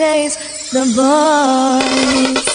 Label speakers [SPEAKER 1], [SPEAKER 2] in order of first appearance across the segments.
[SPEAKER 1] Chase the boys.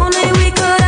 [SPEAKER 2] only
[SPEAKER 1] we could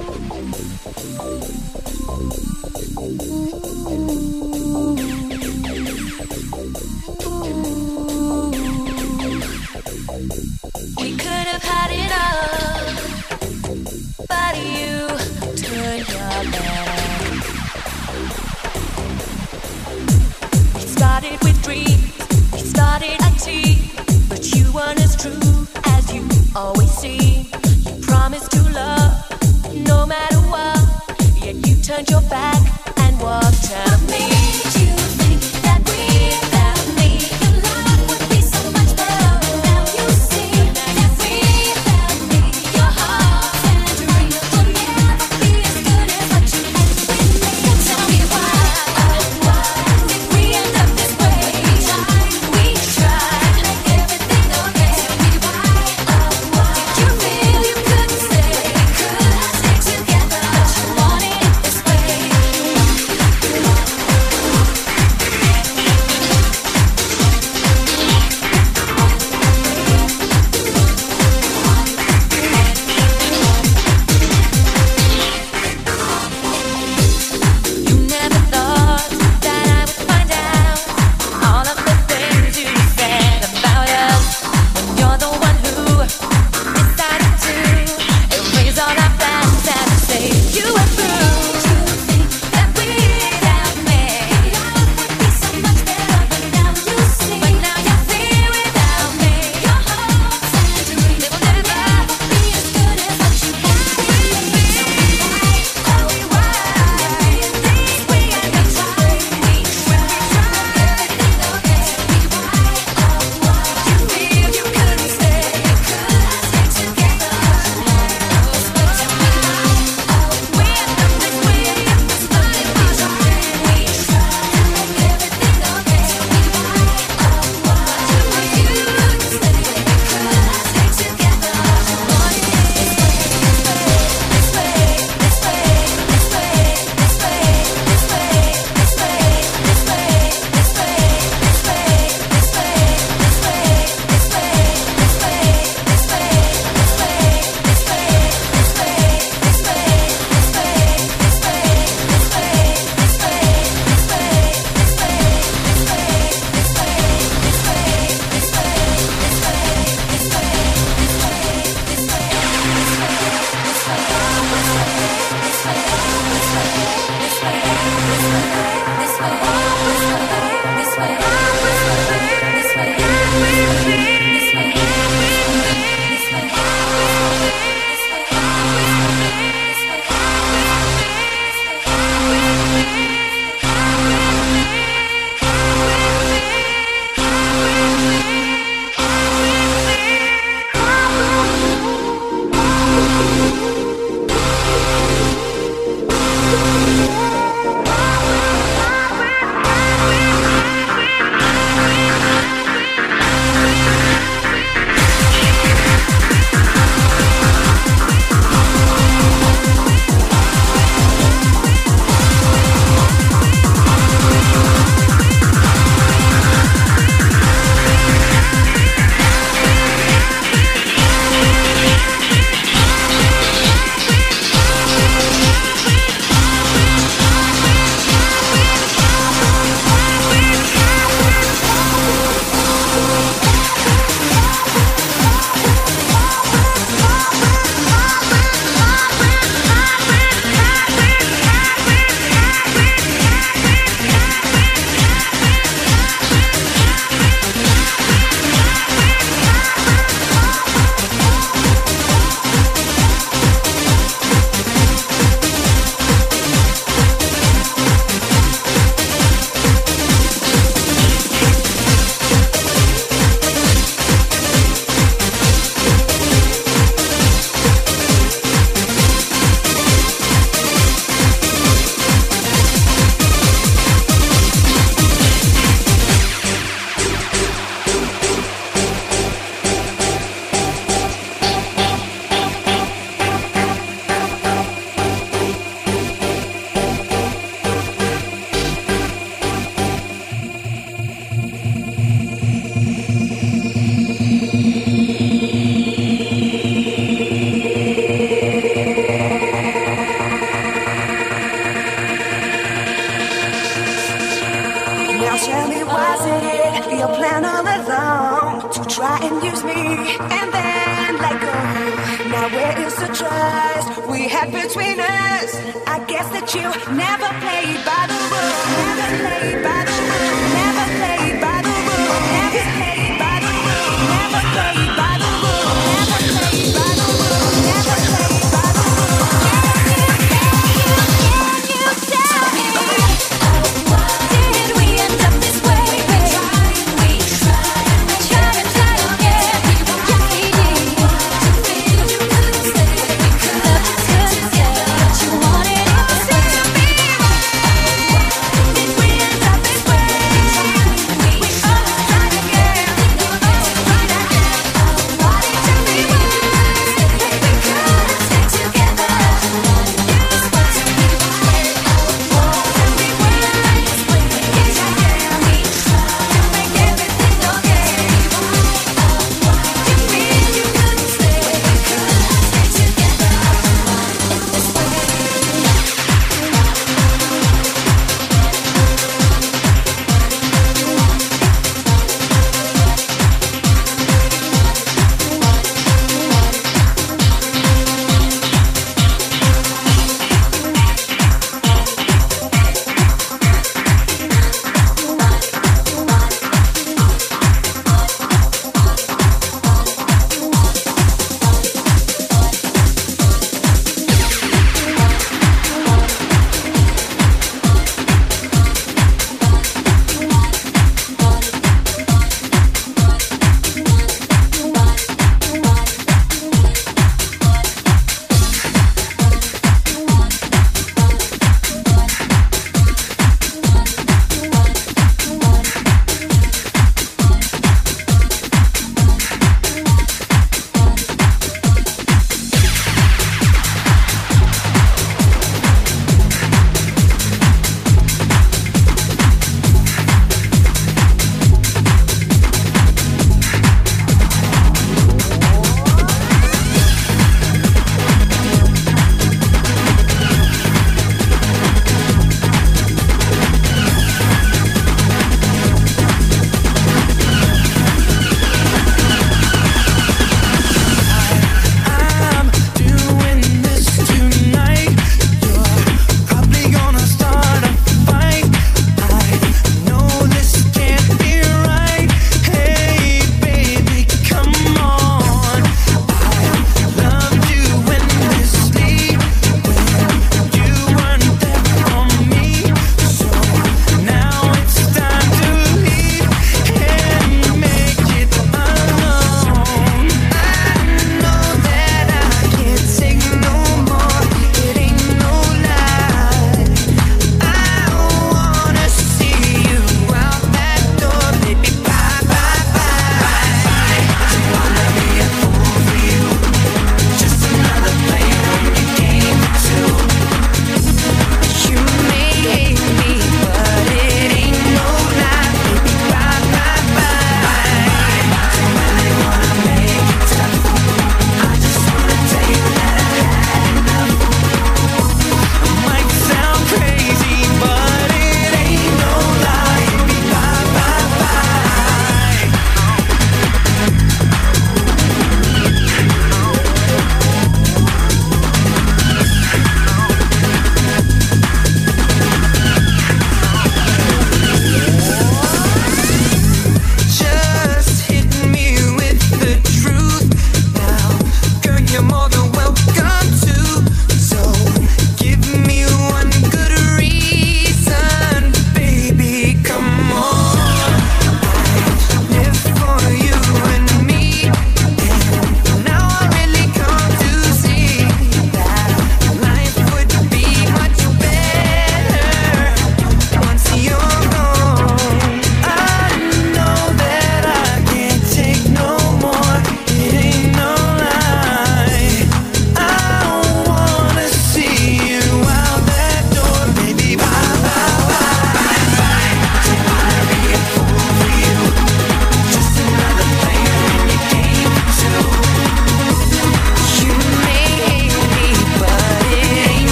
[SPEAKER 1] うんうん turned your back and walked out